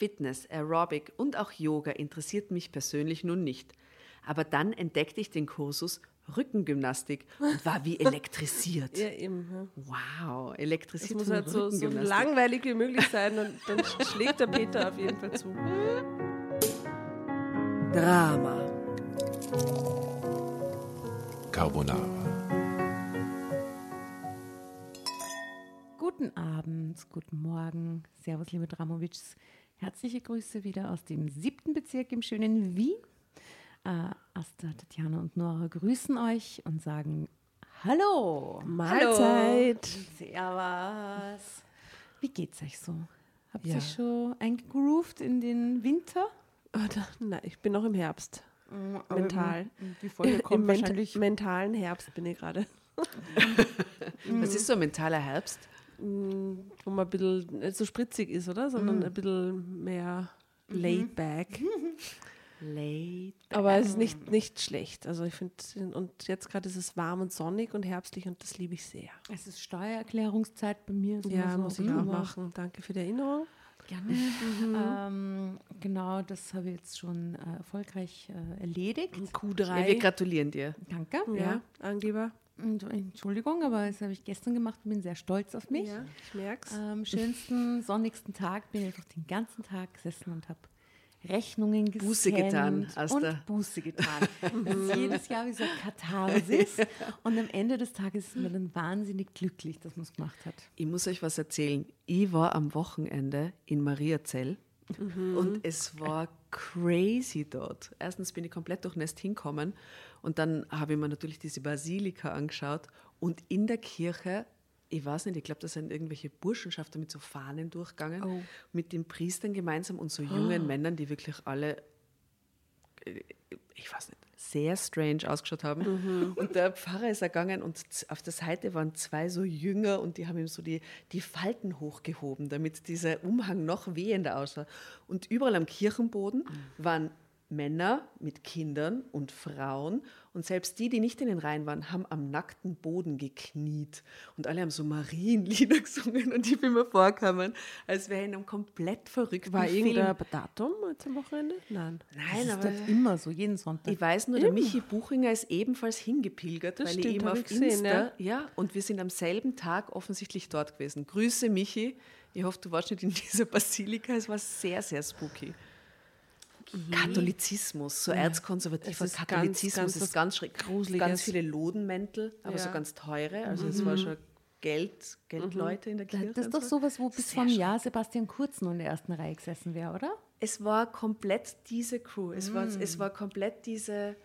Fitness, Aerobic und auch Yoga interessiert mich persönlich nun nicht. Aber dann entdeckte ich den Kursus Rückengymnastik und war wie elektrisiert. Ja, eben. Ja. Wow, Es elektrisiert muss von halt so, so langweilig wie möglich sein und dann schlägt der Peter auf jeden Fall zu. Drama. Carbonara. Guten Abend, guten Morgen. Servus, liebe Dramovics. Herzliche Grüße wieder aus dem siebten Bezirk im schönen Wien. Äh, Asta, Tatjana und Nora grüßen euch und sagen Hallo. Mahlzeit. Servus. Wie geht's euch so? Habt ihr Ja. schon eingegroovt in den Winter? Oh, da, nein, ich bin noch im Herbst. Mental. Die Folge Im kommt ment wahrscheinlich mentalen Herbst bin ich gerade. Was ist so ein mentaler Herbst? Wo man ein bisschen nicht so spritzig ist, oder? Sondern ein bisschen mehr laid back. Late. Aber es ist nicht, nicht schlecht. Also ich finde, und jetzt gerade ist es warm und sonnig und herbstlich und das liebe ich sehr. Es ist Steuererklärungszeit bei mir. Ja, so, muss ich auch aber machen. Danke für die Erinnerung. Gerne. Ähm, genau, das habe ich jetzt schon äh, erfolgreich äh, erledigt. Q3. Ja, wir gratulieren dir. Danke. ja, Angeber. Entschuldigung, aber das habe ich gestern gemacht und bin sehr stolz auf mich. Ja, ich merk's. Am schönsten, sonnigsten Tag bin ich einfach den ganzen Tag gesessen und habe Rechnungen gescannt Buße getan, Asta. und Buße getan. Das ist jedes Jahr wie so eine Katharsis und am Ende des Tages ist man dann wahnsinnig glücklich, dass man es gemacht hat. Ich muss euch was erzählen. Ich war am Wochenende in Mariazell und es war crazy dort. Erstens bin ich komplett durchnässt hinkommen und dann habe ich mir natürlich diese Basilika angeschaut und in der Kirche, ich weiß nicht, ich glaube, da sind irgendwelche Burschenschaften mit so Fahnen durchgegangen, mit den Priestern gemeinsam und so jungen Männern, die wirklich alle ich weiß nicht, sehr strange ausgeschaut haben. Und der Pfarrer ist ergangen und auf der Seite waren zwei so Jünger und die haben ihm so die, die Falten hochgehoben, damit dieser Umhang noch wehender aussah. Und überall am Kirchenboden waren Männer mit Kindern und Frauen und selbst die, die nicht in den Reihen waren, haben am nackten Boden gekniet und alle haben so Marienlieder gesungen und ich bin mir vorgekommen, als wäre in einem komplett verrückten War Film. irgendein Datum am Wochenende? Nein. Das Nein, ist aber immer so, jeden Sonntag. ich weiß nur, der Michi Buchinger ist ebenfalls hingepilgert, Das weil stimmt, ich ihm hab auf ich gesehen, Insta, ja. ja. und wir sind am selben Tag offensichtlich dort gewesen. Grüße Michi. Ich hoffe, du warst nicht in dieser Basilika. Es war sehr, sehr spooky. Katholizismus, so erzkonservativer Es ist ganz, Katholizismus ganz ist ganz schräg. Gruseliges. Ganz viele Lodenmäntel, aber so Ja. ganz teure. Also es war schon Geld, Geldleute in der Kirche. das ist doch so. sowas, wo bis Sehr vom Jahr Sebastian Kurz noch in der ersten Reihe gesessen wäre, oder? Es war komplett diese Crew. Es, war, es Mm. war komplett diese,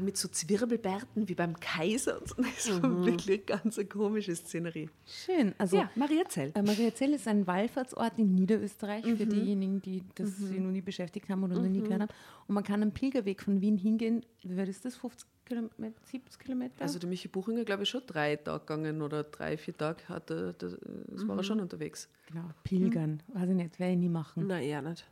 mit so Zwirbelbärten wie beim Kaiser. Und so. Es war Mhm. wirklich ganz eine komische Szenerie. Schön. Also, Ja, Mariazell. Äh, Mariazell ist ein Wallfahrtsort in Niederösterreich Mhm. für diejenigen, die das sich noch nie beschäftigt haben oder noch nie gehört haben. Und man kann am Pilgerweg von Wien hingehen. Wie weit ist das? 50 Kilometer, 70 Kilometer? Also der Michi Buchinger, glaube ich, schon drei Tage gegangen oder drei, vier Tage. Hat er, das war Mhm. er schon unterwegs. genau, Pilgern. Weiß ich nicht, werde ich nie machen. Na, eher nicht.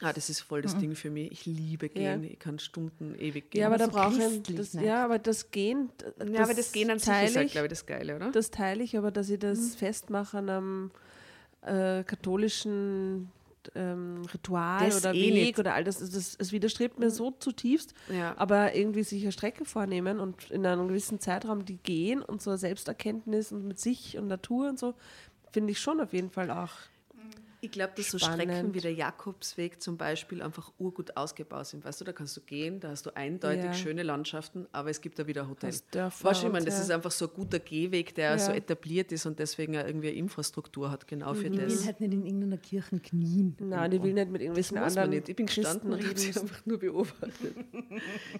Ah, das ist voll das Ding für mich. Ich liebe gehen. Ich kann Stunden ewig gehen. Ja, aber da brauche ich das, nicht. ja, aber das Gehen. d- ja, aber das Gehen an sich ist halt, glaube ich, das Geile, oder? das teile ich, aber dass ich das festmache an einem äh, katholischen ähm, Ritual Das oder eh Weg nicht. oder all das, das, das widerstrebt mir so zutiefst. Ja. Aber irgendwie sich eine Strecke vornehmen und in einem gewissen Zeitraum die gehen und so Selbsterkenntnis und mit sich und Natur und so, finde ich schon auf jeden Fall auch. Ich glaube, dass so Spannend. Strecken wie der Jakobsweg zum Beispiel einfach urgut ausgebaut sind. Weißt du, da kannst du gehen, da hast du eindeutig Ja. schöne Landschaften, aber es gibt da wieder ein Hotel. Hast Dörfer Weißt du, ich meine, das ja. ist einfach so ein guter Gehweg, der Ja. so etabliert ist und deswegen auch irgendwie eine Infrastruktur hat, genau für Ich will das. halt nicht in irgendeiner Kirche knien. Nein, ich will nicht mit irgendwelchen Das anderen nicht. Ich bin gestanden und habe sie einfach nur beobachtet.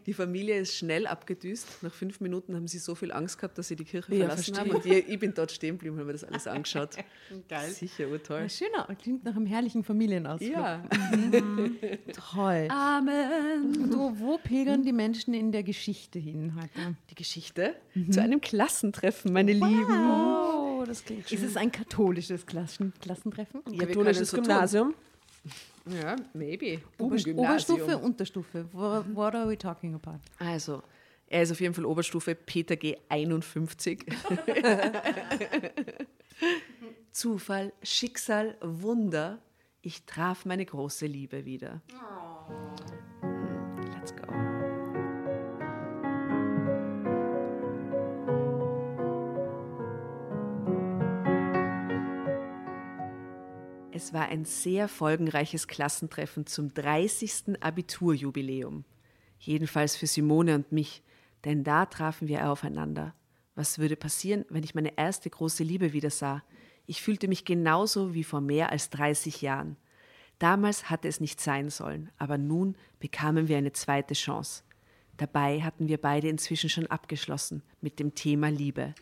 Die Familie ist schnell abgedüst. Nach fünf Minuten haben sie so viel Angst gehabt, dass sie die Kirche Ja, verlassen verstehe. haben. Und ich, ich bin dort stehen geblieben und habe mir das alles angeschaut. Geil. Sicher, urtoll. Ja, schöner, klingt nach einem herrlichen Familienausflug. Ja. Toll. Amen. Und wo, pilgern die Menschen in der Geschichte hin heute? Die Geschichte zu einem Klassentreffen, meine Lieben. Oh, das klingt schön. Ist es ein katholisches Klassen Klassentreffen? Ja, wir Katholisches so tun. Gymnasium. Ja, maybe. Oberst- Bubengymnasium. Oberstufe, Unterstufe. What, what are we talking about? Also, er ist auf jeden Fall Oberstufe Peter G 51. Zufall, Schicksal, Wunder. Ich traf meine große Liebe wieder. Hm, Let's go. Es war ein sehr folgenreiches Klassentreffen zum 30. Abiturjubiläum. Jedenfalls für Simone und mich, denn da trafen wir aufeinander. Was würde passieren, wenn ich meine erste große Liebe wieder sah? Ich fühlte mich genauso wie vor mehr als 30 Jahren. Damals hatte es nicht sein sollen, aber nun bekamen wir eine zweite Chance. Dabei hatten wir beide inzwischen schon abgeschlossen mit dem Thema Liebe.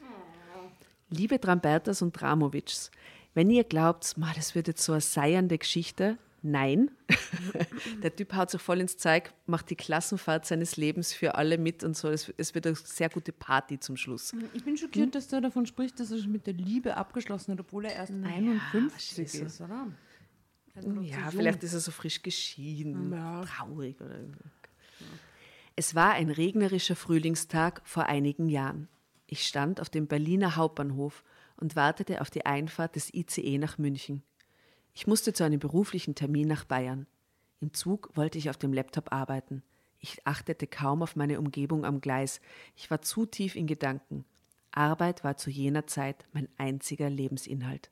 Liebe Drambertas und Dramovics, wenn ihr glaubt, das wird jetzt so eine seiernde Geschichte, nein. Der Typ haut sich voll ins Zeug, macht die Klassenfahrt seines Lebens für alle mit und so. Es, es wird eine sehr gute Party zum Schluss. Ich bin schockiert, dass du davon sprichst, dass er schon mit der Liebe abgeschlossen hat, obwohl er erst 51 was ist ist, oder? Ja, vielleicht ist er so frisch geschieden, Ja. traurig oder irgendwie. Es war ein regnerischer Frühlingstag vor einigen Jahren. Ich stand auf dem Berliner Hauptbahnhof und wartete auf die Einfahrt des ICE nach München. Ich musste zu einem beruflichen Termin nach Bayern. Im Zug wollte ich auf dem Laptop arbeiten. Ich achtete kaum auf meine Umgebung am Gleis. Ich war zu tief in Gedanken. Arbeit war zu jener Zeit mein einziger Lebensinhalt.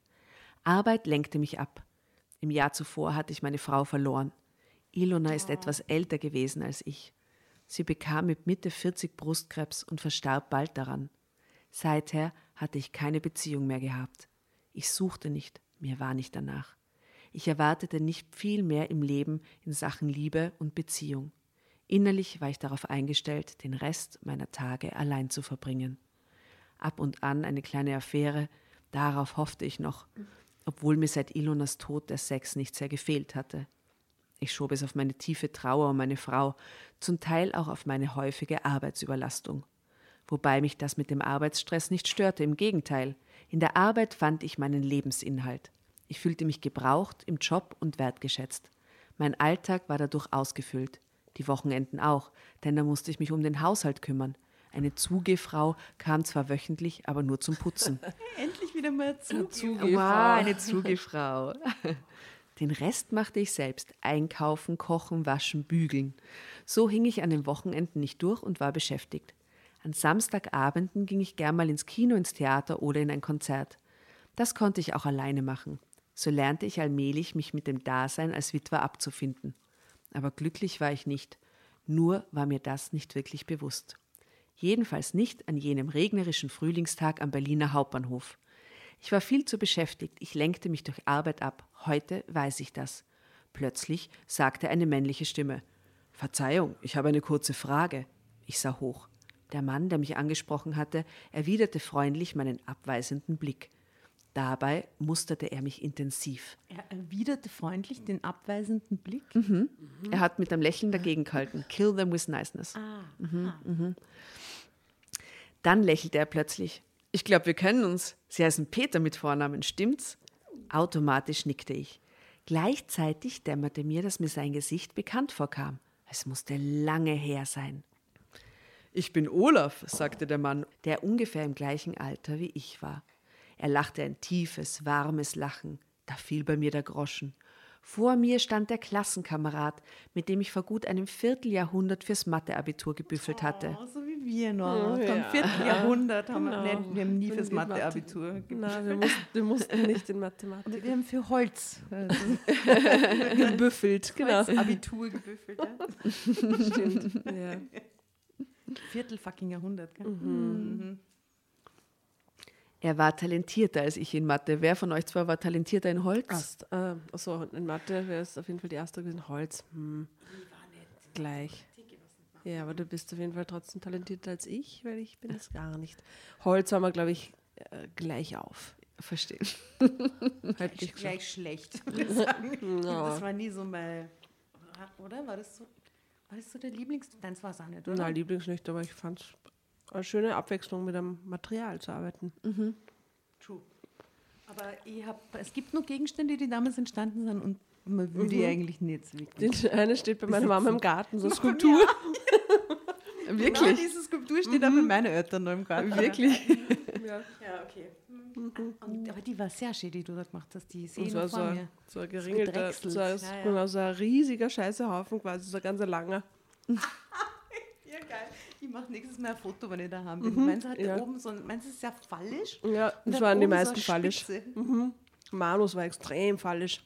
Arbeit lenkte mich ab. Im Jahr zuvor hatte ich meine Frau verloren. Ilona ist etwas älter gewesen als ich. Sie bekam mit Mitte 40 Brustkrebs und verstarb bald daran. Seither hatte ich keine Beziehung mehr gehabt. Ich suchte nicht, mir war nicht danach. Ich erwartete nicht viel mehr im Leben in Sachen Liebe und Beziehung. Innerlich war ich darauf eingestellt, den Rest meiner Tage allein zu verbringen. Ab und an eine kleine Affäre, darauf hoffte ich noch, obwohl mir seit Ilonas Tod der Sex nicht sehr gefehlt hatte. Ich schob es auf meine tiefe Trauer um meine Frau, zum Teil auch auf meine häufige Arbeitsüberlastung. Wobei mich das mit dem Arbeitsstress nicht störte, im Gegenteil. In der Arbeit fand ich meinen Lebensinhalt. Ich fühlte mich gebraucht im Job und wertgeschätzt. Mein Alltag war dadurch ausgefüllt. Die Wochenenden auch, denn da musste ich mich um den Haushalt kümmern. Eine Zugefrau kam zwar wöchentlich, aber nur zum Putzen. Endlich wieder mal zu. Wow, eine Zugefrau. Den Rest machte ich selbst. Einkaufen, kochen, waschen, bügeln. So hing ich an den Wochenenden nicht durch und war beschäftigt. An Samstagabenden ging ich gern mal ins Kino, ins Theater oder in ein Konzert. Das konnte ich auch alleine machen. So lernte ich allmählich, mich mit dem Dasein als Witwer abzufinden. Aber glücklich war ich nicht. Nur war mir das nicht wirklich bewusst. Jedenfalls nicht an jenem regnerischen Frühlingstag am Berliner Hauptbahnhof. Ich war viel zu beschäftigt, ich lenkte mich durch Arbeit ab. Heute weiß ich das. Plötzlich sagte eine männliche Stimme Verzeihung, ich habe eine kurze Frage. Ich sah hoch. Der Mann, der mich angesprochen hatte, erwiderte freundlich meinen abweisenden Blick. Dabei musterte er mich intensiv. Er erwiderte freundlich den abweisenden Blick. Er hat mit einem Lächeln dagegen gehalten. Kill them with niceness. Ah, Dann lächelte er plötzlich. Ich glaube, wir kennen uns. Sie heißen Peter mit Vornamen, stimmt's? Automatisch nickte ich. Gleichzeitig dämmerte mir, dass mir sein Gesicht bekannt vorkam. Es musste lange her sein. Ich bin Olaf, sagte der Mann, der ungefähr im gleichen Alter wie ich war. Er lachte ein tiefes, warmes Lachen. Da fiel bei mir der Groschen. Vor mir stand der Klassenkamerad, mit dem ich vor gut einem Vierteljahrhundert fürs Matheabitur gebüffelt hatte. Oh, so wie wir noch. Oh, Vom ja. Vierteljahrhundert haben wir, Genau. nein, wir haben nie fürs Mathe- Matheabitur ge- Nein, wir mussten, wir mussten nicht in Mathematik. Wir haben für Holz also Gebüffelt, genau. Abitur gebüffelt. Ja? Stimmt. Ja. Viertel fucking Jahrhundert. Gell? Er war talentierter als ich in Mathe. Wer von euch zwei war talentierter in Holz? Ast, äh, achso, in Mathe wäre es auf jeden Fall die erste gewesen. Holz. Hm. Gleich. Ja, aber du bist auf jeden Fall trotzdem talentierter als ich, weil ich bin es gar nicht. Holz haben wir, glaube ich, äh, gleich auf. Verstehen. Halt nicht Gleich schlecht, würde ich sagen. Das war nie so mein. Oder? War das so, war das so der Lieblings. Nein, das war es auch nicht, oder? Na, Lieblings nicht, aber ich fand es eine schöne Abwechslung, mit einem Material zu arbeiten. True. Aber ich hab, es gibt noch Gegenstände, die damals entstanden sind und man will die eigentlich nicht so wirklich. Den eine steht bei meiner Mama im Garten, so eine Noch bei mir Skulptur. Genau diese Skulptur steht auch bei meinen Eltern noch im Garten. Wirklich? Ja. Ja, okay. Hm. Und, aber die war sehr schön, die du da gemacht hast. Die sehe ich so, so, vor ein- mir. so ein geringelter, so, ein- Ja, ja. genau, so ein riesiger Scheißehaufen quasi, so ein ganz langer. Ich mache nächstes Mal ein Foto, wenn ich daheim bin. Meinst du, hat ja. da oben so ein, meinst du, es ist sehr fallisch? Ja, das waren die oben so meisten fallisch. Spitze. Manus war extrem fallisch.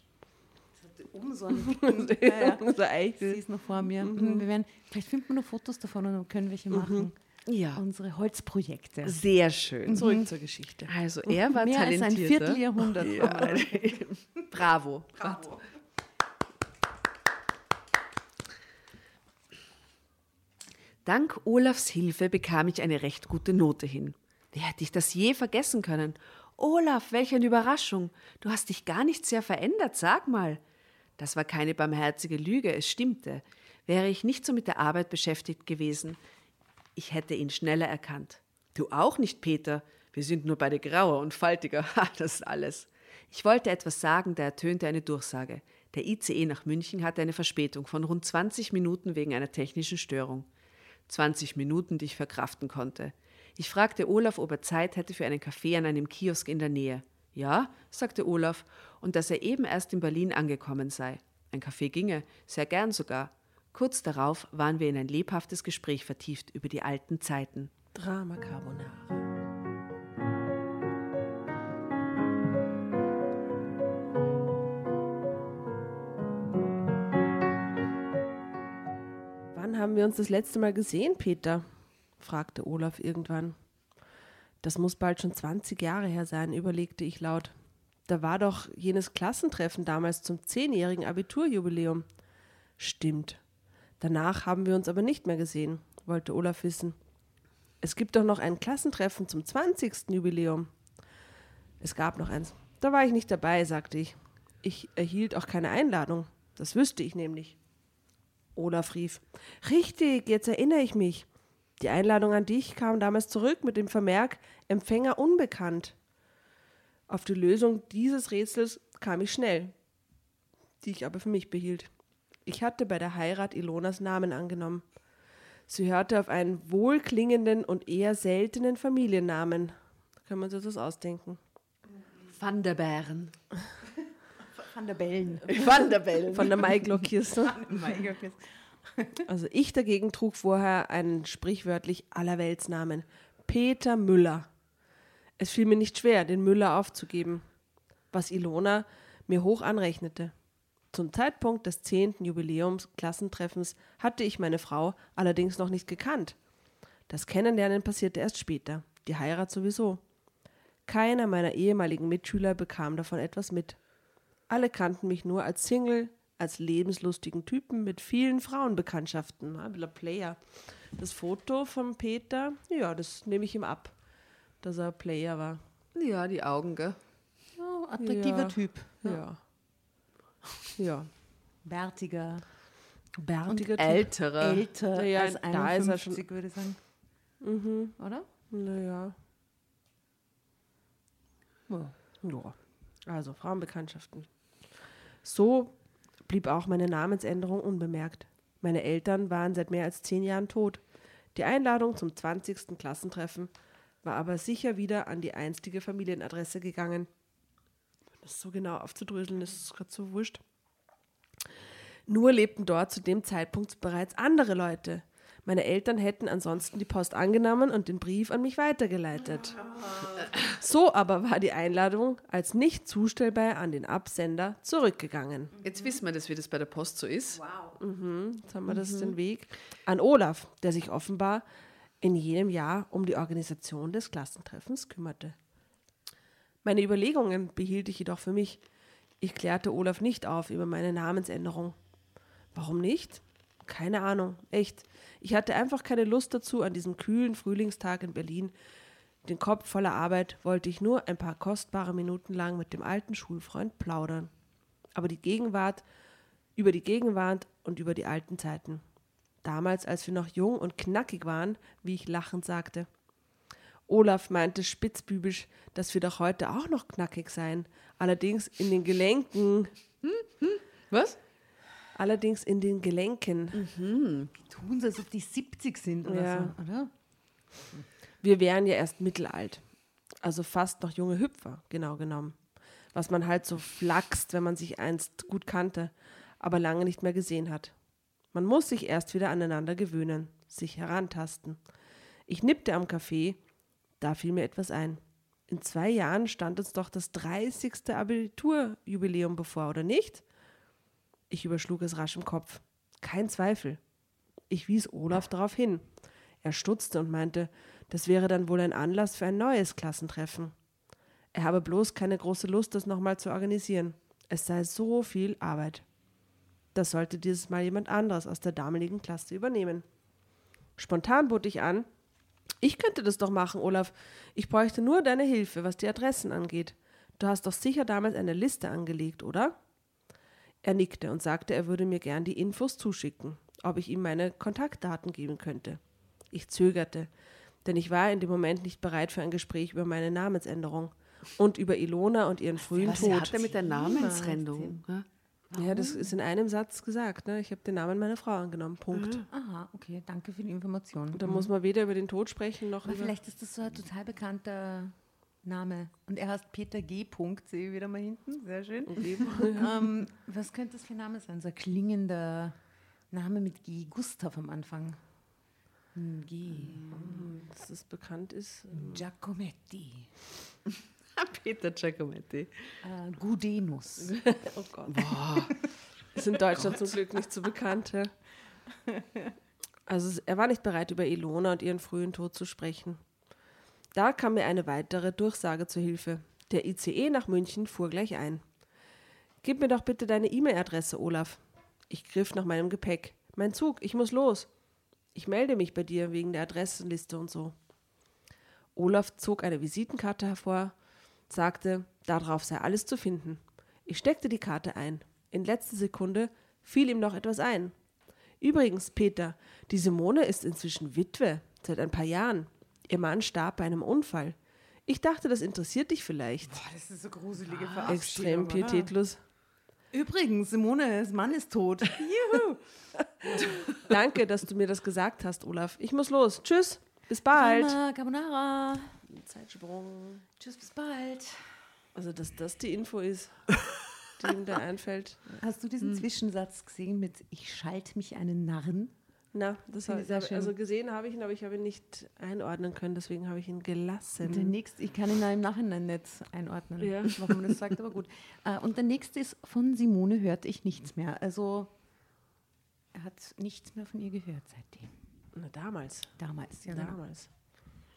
Es hat Oben so ein dicken, ja, ja. so Eichel. sehe es noch vor mir. Mhm. Wir werden, vielleicht finden wir noch Fotos davon und dann können wir welche machen. Ja, Unsere Holzprojekte. sehr schön. Zurück zur Geschichte. Also er war Mehr als ein. Vierteljahrhundert. Ja. Bravo. Bravo. Dank Olafs Hilfe bekam ich eine recht gute Note hin. Wie hätte ich das je vergessen können? Olaf, welch eine Überraschung. Du hast dich gar nicht sehr verändert, sag mal. Das war keine barmherzige Lüge, es stimmte. Wäre ich nicht so mit der Arbeit beschäftigt gewesen, ich hätte ihn schneller erkannt. Du auch nicht, Peter. Wir sind nur beide grauer und faltiger. Ha, das ist alles. Ich wollte etwas sagen, da ertönte eine Durchsage. Der ICE nach München hatte eine Verspätung von rund 20 Minuten wegen einer technischen Störung. 20 Minuten, die ich verkraften konnte. Ich fragte Olaf, ob er Zeit hätte für einen Kaffee an einem Kiosk in der Nähe. Ja, sagte Olaf, und dass er eben erst in Berlin angekommen sei. Ein Kaffee ginge, sehr gern sogar. Kurz darauf waren wir in ein lebhaftes Gespräch vertieft über die alten Zeiten. Drama Carbonara. Haben wir uns das letzte Mal gesehen, Peter? fragte Olaf irgendwann. Das muss bald schon 20 Jahre her sein, überlegte ich laut. Da war doch jenes Klassentreffen damals zum zehnjährigen Abiturjubiläum. Stimmt. Danach haben wir uns aber nicht mehr gesehen, wollte Olaf wissen. Es gibt doch noch ein Klassentreffen zum 20. Jubiläum. Es gab noch eins. Da war ich nicht dabei, sagte ich. Ich erhielt auch keine Einladung. Das wüsste ich nämlich. Olaf rief. Richtig, jetzt erinnere ich mich. Die Einladung an dich kam damals zurück mit dem Vermerk Empfänger unbekannt. Auf die Lösung dieses Rätsels kam ich schnell, die ich aber für mich behielt. Ich hatte bei der Heirat Ilonas Namen angenommen. Sie hörte auf einen wohlklingenden und eher seltenen Familiennamen. Da kann man sich das ausdenken. Van der Bären. Van der Bellen. Van der Bellen. Von der Maiglockkiste. Also ich dagegen trug vorher einen sprichwörtlich Allerweltsnamen. Peter Müller. Es fiel mir nicht schwer, den Müller aufzugeben, was Ilona mir hoch anrechnete. Zum Zeitpunkt des zehnten Jubiläumsklassentreffens hatte ich meine Frau allerdings noch nicht gekannt. Das Kennenlernen passierte erst später, die Heirat sowieso. Keiner meiner ehemaligen Mitschüler bekam davon etwas mit. Alle kannten mich nur als Single, als lebenslustigen Typen mit vielen Frauenbekanntschaften. Ein bisschen Player. Das Foto von Peter, ja, das nehme ich ihm ab, dass er Player war. Ja, die Augen, gell? Oh, attraktiver Ja. Typ. Ja. Ja. Bärtiger. Bärtiger Typ. Älterer. Älter Ja, ja, als da ist er 51, würde ich sagen. Oder? Naja. Ja. Ja. Also Frauenbekanntschaften. So blieb auch meine Namensänderung unbemerkt. Meine Eltern waren seit mehr als zehn Jahren tot. Die Einladung zum 20. Klassentreffen war aber sicher wieder an die einstige Familienadresse gegangen. Das so genau aufzudröseln, ist gerade so wurscht. Nur lebten dort zu dem Zeitpunkt bereits andere Leute. Meine Eltern hätten ansonsten die Post angenommen und den Brief an mich weitergeleitet. So aber war die Einladung als nicht zustellbar an den Absender zurückgegangen. Jetzt wissen wir das, wie das bei der Post so ist. Jetzt haben wir das den Weg an Olaf, der sich offenbar in jenem Jahr um die Organisation des Klassentreffens kümmerte. Meine Überlegungen behielt ich jedoch für mich. Ich klärte Olaf nicht auf über meine Namensänderung. Warum nicht? Keine Ahnung, echt. Ich hatte einfach keine Lust dazu an diesem kühlen Frühlingstag in Berlin. Den Kopf voller Arbeit wollte ich nur ein paar kostbare Minuten lang mit dem alten Schulfreund plaudern. Aber die Gegenwart, über die Gegenwart und über die alten Zeiten. Damals, als wir noch jung und knackig waren, wie ich lachend sagte. Olaf meinte spitzbübisch, dass wir doch heute auch noch knackig seien, allerdings in den Gelenken, Was? Allerdings in den Gelenken. Tun sie, als ob die 70 sind oder Ja. so, oder? Wir wären ja erst mittelalt. Also fast noch junge Hüpfer, genau genommen. Was man halt so flachst, wenn man sich einst gut kannte, aber lange nicht mehr gesehen hat. Man muss sich erst wieder aneinander gewöhnen, sich herantasten. Ich nippte am Kaffee, da fiel mir etwas ein. In zwei Jahren stand uns doch das 30. Abiturjubiläum bevor, oder nicht? Ich überschlug es rasch im Kopf. Kein Zweifel. Ich wies Olaf darauf hin. Er stutzte und meinte, das wäre dann wohl ein Anlass für ein neues Klassentreffen. Er habe bloß keine große Lust, das nochmal zu organisieren. Es sei so viel Arbeit. Das sollte dieses Mal jemand anderes aus der damaligen Klasse übernehmen. Spontan bot ich an, ich könnte das doch machen, Olaf. Ich bräuchte nur deine Hilfe, was die Adressen angeht. Du hast doch sicher damals eine Liste angelegt, oder? Er nickte und sagte, er würde mir gern die Infos zuschicken, ob ich ihm meine Kontaktdaten geben könnte. Ich zögerte, denn ich war in dem Moment nicht bereit für ein Gespräch über meine Namensänderung und über Ilona und ihren frühen Was Tod. hat er mit der Namensrennung? Ja? Das ist in einem Satz gesagt. Ne? Ich habe den Namen meiner Frau angenommen. Punkt. Aha, okay, danke für die Information. Und da muss man weder über den Tod sprechen noch Aber über. vielleicht ist das so ein total bekannter Name. Und er heißt Peter G. Punkt, sehe ich wieder mal hinten. Sehr schön. ähm, was könnte das für ein Name sein? So ein klingender Name mit G. Gustav am Anfang. Hm, G. Dass das bekannt ist. Giacometti. Peter Giacometti. Äh, Gudenus. Oh Gott. Ist in Deutschland zum Glück nicht so bekannt. Ja. Also er war nicht bereit, über Ilona und ihren frühen Tod zu sprechen. Da kam mir eine weitere Durchsage zu Hilfe. Der ICE nach München fuhr gleich ein. Gib mir doch bitte deine E-Mail-Adresse, Olaf. Ich griff nach meinem Gepäck. Mein Zug, ich muss los. Ich melde mich bei dir wegen der Adressenliste und so. Olaf zog eine Visitenkarte hervor, sagte, darauf sei alles zu finden. Ich steckte die Karte ein. In letzter Sekunde fiel ihm noch etwas ein. Übrigens, Peter, die Simone ist inzwischen Witwe, seit ein paar Jahren. Ihr Mann starb bei einem Unfall. Ich dachte, das interessiert dich vielleicht. das ist so gruselige Extrem pietätlos. Übrigens, Simone, Mann ist tot. Juhu. Danke, dass du mir das gesagt hast, Olaf. Ich muss los. Tschüss. Bis bald. Mama, Carbonara. Zeitsprung. Tschüss, bis bald. Also, dass das die Info ist, die ihm da einfällt. Hast du diesen Zwischensatz gesehen mit Ich schalte mich einen Narren? Na, das habe ich also gesehen habe ich ihn, aber ich habe ihn nicht einordnen können, deswegen habe ich ihn gelassen. Der nächste, ich kann ihn im Nachhinein nicht einordnen, Ja. warum man das sagt, aber gut. Äh, Und der nächste ist, von Simone hörte ich nichts mehr. Also er hat nichts mehr von ihr gehört seitdem. Na, damals. Damals, ja genau. Damals.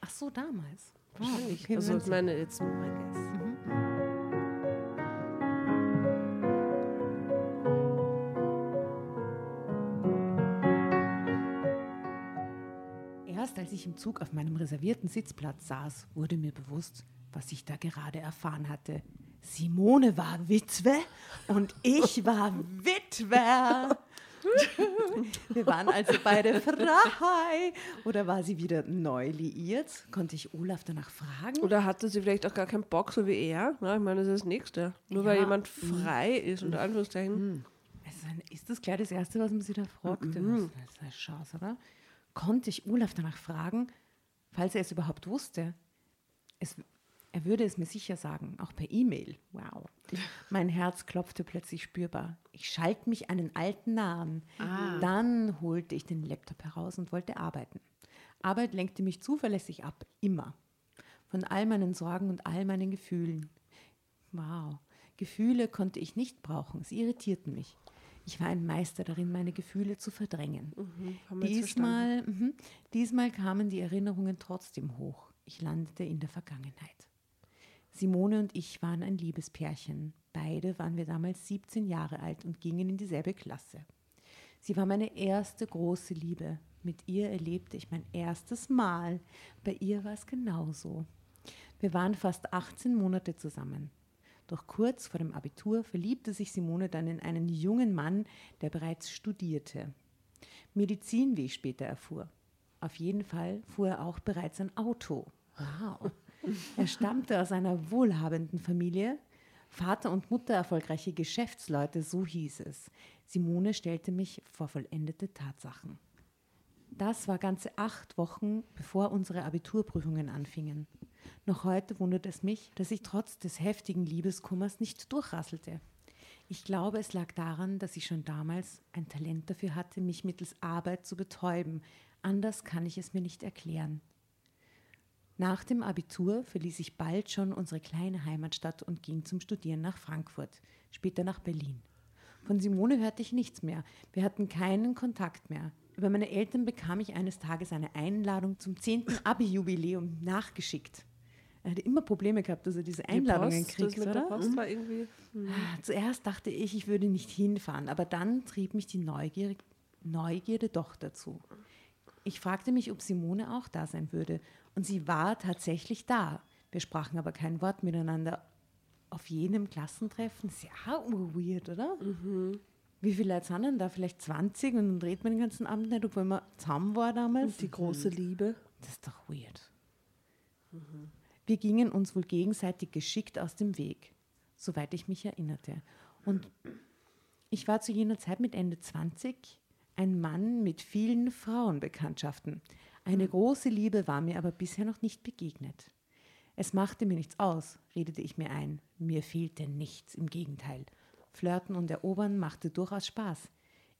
Ach so, damals. Wahrscheinlich. okay, also, ich meine, jetzt my guess. Erst ich im Zug auf meinem reservierten Sitzplatz saß, wurde mir bewusst, was ich da gerade erfahren hatte. Simone war Witwe und ich war Witwer. Wir waren also beide frei. Oder war sie wieder neu liiert? Konnte ich Olaf danach fragen? Oder hatte sie vielleicht auch gar keinen Bock, so wie er? Na, ich meine, das ist das Nächste. Nur weil Ja. jemand frei ist, unter Anführungszeichen. Also, ist das gleich das Erste, was man sie da fragt? Das ist eine Chance, oder? Konnte ich Olaf danach fragen, falls er es überhaupt wusste? Es, er würde es mir sicher sagen, auch per E-Mail. Wow. Mein Herz klopfte plötzlich spürbar. Ich schalt mich einen alten Nahen. Dann holte ich den Laptop heraus und wollte arbeiten. Arbeit lenkte mich zuverlässig ab, immer. Von all meinen Sorgen und all meinen Gefühlen. Wow. Gefühle konnte ich nicht brauchen. Sie irritierten mich. Ich war ein Meister darin, meine Gefühle zu verdrängen. jetzt diesmal, mhm, diesmal kamen die Erinnerungen trotzdem hoch. Ich landete in der Vergangenheit. Simone und ich waren ein Liebespärchen. Beide waren wir damals 17 Jahre alt und gingen in dieselbe Klasse. Sie war meine erste große Liebe. Mit ihr erlebte ich mein erstes Mal. Bei ihr war es genauso. Wir waren fast 18 Monate zusammen. Doch kurz vor dem Abitur verliebte sich Simone dann in einen jungen Mann, der bereits studierte. Medizin, wie ich später erfuhr. Auf jeden Fall fuhr er auch bereits ein Auto. Wow. Er stammte aus einer wohlhabenden Familie. Vater und Mutter erfolgreiche Geschäftsleute, so hieß es. Simone stellte mich vor vollendete Tatsachen. Das war ganze acht Wochen, bevor unsere Abiturprüfungen anfingen. Noch heute wundert es mich, dass ich trotz des heftigen Liebeskummers nicht durchrasselte. Ich glaube, es lag daran, dass ich schon damals ein Talent dafür hatte, mich mittels Arbeit zu betäuben. Anders kann ich es mir nicht erklären. Nach dem Abitur verließ ich bald schon unsere kleine Heimatstadt und ging zum Studieren nach Frankfurt, später nach Berlin. Von Simone hörte ich nichts mehr. Wir hatten keinen Kontakt mehr. Über meine Eltern bekam ich eines Tages eine Einladung zum 10. Abi-Jubiläum nachgeschickt. Er hatte immer Probleme gehabt, dass er diese Einladungen Post, kriegt, mit oder? Der Post war irgendwie, Ah, Zuerst dachte ich, ich würde nicht hinfahren, aber dann trieb mich die Neugier, Neugierde doch dazu. Ich fragte mich, ob Simone auch da sein würde, und sie war tatsächlich da. Wir sprachen aber kein Wort miteinander. Auf jenem Klassentreffen, ist ja weird, oder? Wie viele Leute sind denn da? Vielleicht 20 und dann redet man den ganzen Abend nicht, obwohl man zusammen war damals. die große Liebe. Das ist doch weird. Wir gingen uns wohl gegenseitig geschickt aus dem Weg, soweit ich mich erinnerte. Und ich war zu jener Zeit mit Ende 20 ein Mann mit vielen Frauenbekanntschaften. Eine große Liebe war mir aber bisher noch nicht begegnet. Es machte mir nichts aus, redete ich mir ein. Mir fehlte nichts, im Gegenteil. Flirten und Erobern machte durchaus Spaß.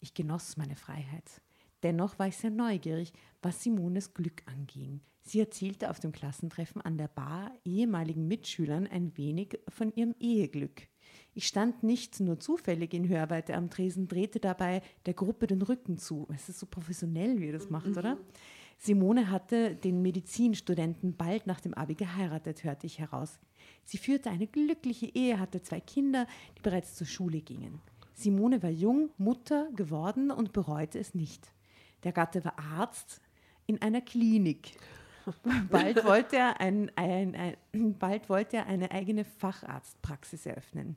Ich genoss meine Freiheit. Dennoch war ich sehr neugierig, was Simones Glück anging. Sie erzählte auf dem Klassentreffen an der Bar ehemaligen Mitschülern ein wenig von ihrem Eheglück. Ich stand nicht nur zufällig in Hörweite am Tresen, drehte dabei der Gruppe den Rücken zu. Es ist so professionell, wie er das macht, oder? Simone hatte den Medizinstudenten bald nach dem Abi geheiratet, hörte ich heraus. Sie führte eine glückliche Ehe, hatte zwei Kinder, die bereits zur Schule gingen. Simone war jung, Mutter geworden und bereute es nicht. Der Gatte war Arzt in einer Klinik. Bald wollte er, ein, ein, ein, bald wollte er eine eigene Facharztpraxis eröffnen.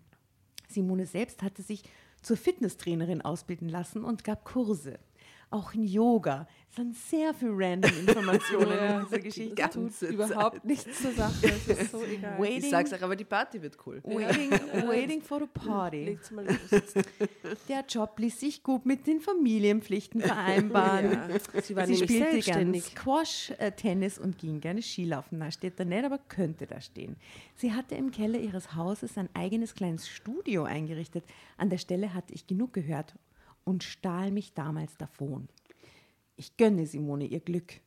Simone selbst hatte sich zur Fitnesstrainerin ausbilden lassen und gab Kurse. Auch in Yoga. Es sind sehr viele random Informationen in dieser Geschichte. Das tut überhaupt nichts zur Sache. Es ist so egal. Ich Waiting, sag's euch, aber die Party wird cool. waiting, waiting for the party. Legt's mal los. Der Job ließ sich gut mit den Familienpflichten vereinbaren. Ja. Sie war Sie spielte gern selbstständig. Squash, äh, Tennis und ging gerne Skilaufen. Na, steht da nicht, aber könnte da stehen. Sie hatte im Keller ihres Hauses ein eigenes kleines Studio eingerichtet. An der Stelle hatte ich genug gehört und stahl mich damals davon. Ich gönne Simone ihr Glück.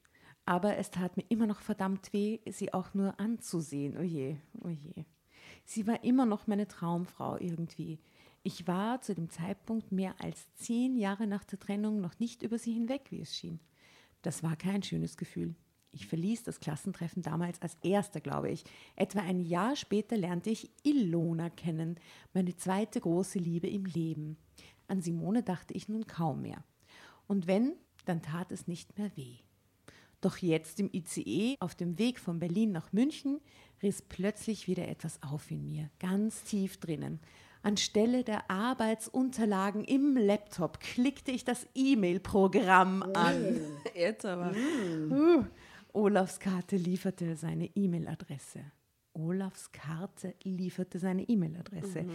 Aber es tat mir immer noch verdammt weh, sie auch nur anzusehen. Oje, oje. Sie war immer noch meine Traumfrau irgendwie. Ich war zu dem Zeitpunkt mehr als zehn Jahre nach der Trennung noch nicht über sie hinweg, wie es schien. Das war kein schönes Gefühl. Ich verließ das Klassentreffen damals als erster, glaube ich. Etwa ein Jahr später lernte ich Ilona kennen, meine zweite große Liebe im Leben. An Simone dachte ich nun kaum mehr. Und wenn, dann tat es nicht mehr weh. Doch jetzt im ICE auf dem Weg von Berlin nach München riss plötzlich wieder etwas auf in mir, ganz tief drinnen. Anstelle der Arbeitsunterlagen im Laptop klickte ich das E-Mail-Programm an. Jetzt aber. Uh, Olafs Karte lieferte seine E-Mail-Adresse. Olafs Karte lieferte seine E-Mail-Adresse.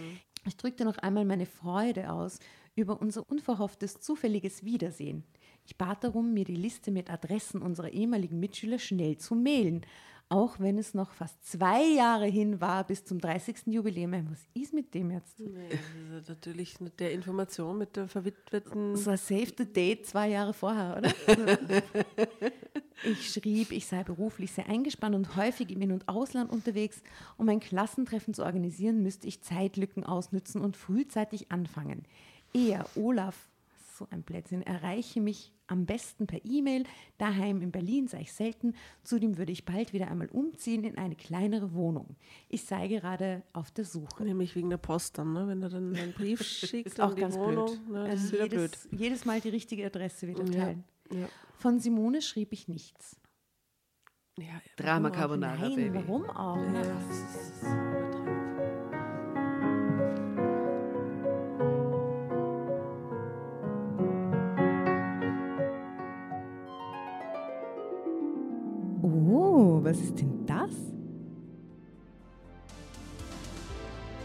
Ich drückte noch einmal meine Freude aus über unser unverhofftes zufälliges Wiedersehen. Ich bat darum, mir die Liste mit Adressen unserer ehemaligen Mitschüler schnell zu mailen, auch wenn es noch fast zwei Jahre hin war bis zum 30. Jubiläum. Was ist mit dem jetzt? Nee, das ist natürlich mit der Information mit der verwitweten. Das war Save the Date zwei Jahre vorher, oder? ich schrieb, ich sei beruflich sehr eingespannt und häufig im In- und Ausland unterwegs. Um ein Klassentreffen zu organisieren, müsste ich Zeitlücken ausnützen und frühzeitig anfangen. Er, Olaf, so ein Blödsinn, erreiche mich am besten per E-Mail. Daheim in Berlin sei ich selten. Zudem würde ich bald wieder einmal umziehen in eine kleinere Wohnung. Ich sei gerade auf der Suche. Nämlich wegen der Post dann, ne? wenn er dann einen Brief schickt Ist auch ganz Wohnung. blöd. Ne? Das Also ist wieder blöd. jedes, jedes Mal die richtige Adresse wieder Ja. teilen. Ja. Von Simone schrieb ich nichts. Ja, Drama warum auch? Carbonara, Nein, Baby. warum auch? Ja,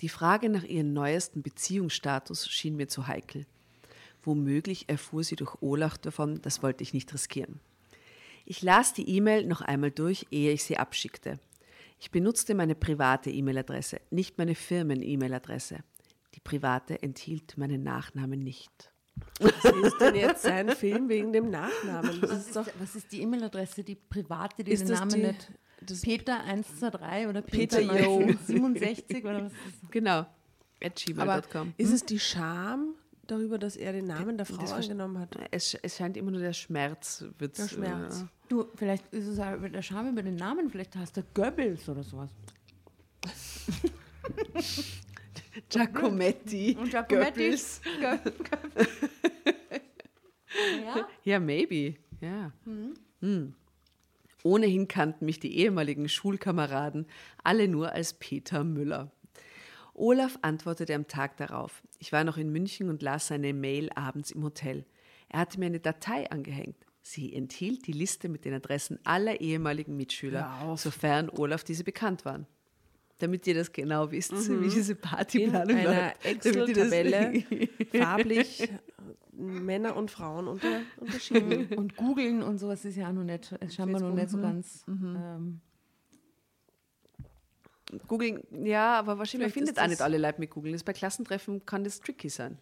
Die Frage nach ihrem neuesten Beziehungsstatus schien mir zu heikel. Womöglich erfuhr sie durch Olaf davon, das wollte ich nicht riskieren. Ich las die E-Mail noch einmal durch, ehe ich sie abschickte. Ich benutzte meine private E-Mail-Adresse, nicht meine Firmen-E-Mail-Adresse. Die private enthielt meinen Nachnamen nicht. Was ist denn jetzt sein Film wegen dem Nachnamen? Was ist, doch, was ist die E-Mail-Adresse, die private, die den Namen die, nicht das Peter 123 oder Peter, Peter 67 oder was ist das? Genau. At gmail.com. Ist es die Scham darüber, dass er den Namen der Frau angenommen hat? Es, es, scheint immer nur der Schmerz. Wird, der Schmerz. Äh, du, vielleicht ist es auch der Scham über den Namen, vielleicht heißt er Goebbels oder sowas. Giacometti. Und Giacometti. ja? ja, maybe. Ja. Mhm. Hm. Ohnehin kannten mich die ehemaligen Schulkameraden alle nur als Peter Müller. Olaf antwortete am Tag darauf. Ich war noch in München und las seine Mail abends im Hotel. Er hatte mir eine Datei angehängt. Sie enthielt die Liste mit den Adressen aller ehemaligen Mitschüler, sofern Olaf diese bekannt waren. Damit ihr das genau wisst, mhm. wie diese Partyplanung In einer Excel-Tabelle, farblich Männer und Frauen unter, unterschieden. Und googeln und sowas ist ja auch noch nicht, scheinbar noch nicht so ganz. Mhm. Ähm, Googeln, ja, aber wahrscheinlich findet auch nicht alle Leute mit Googeln. bei Klassentreffen kann das tricky sein.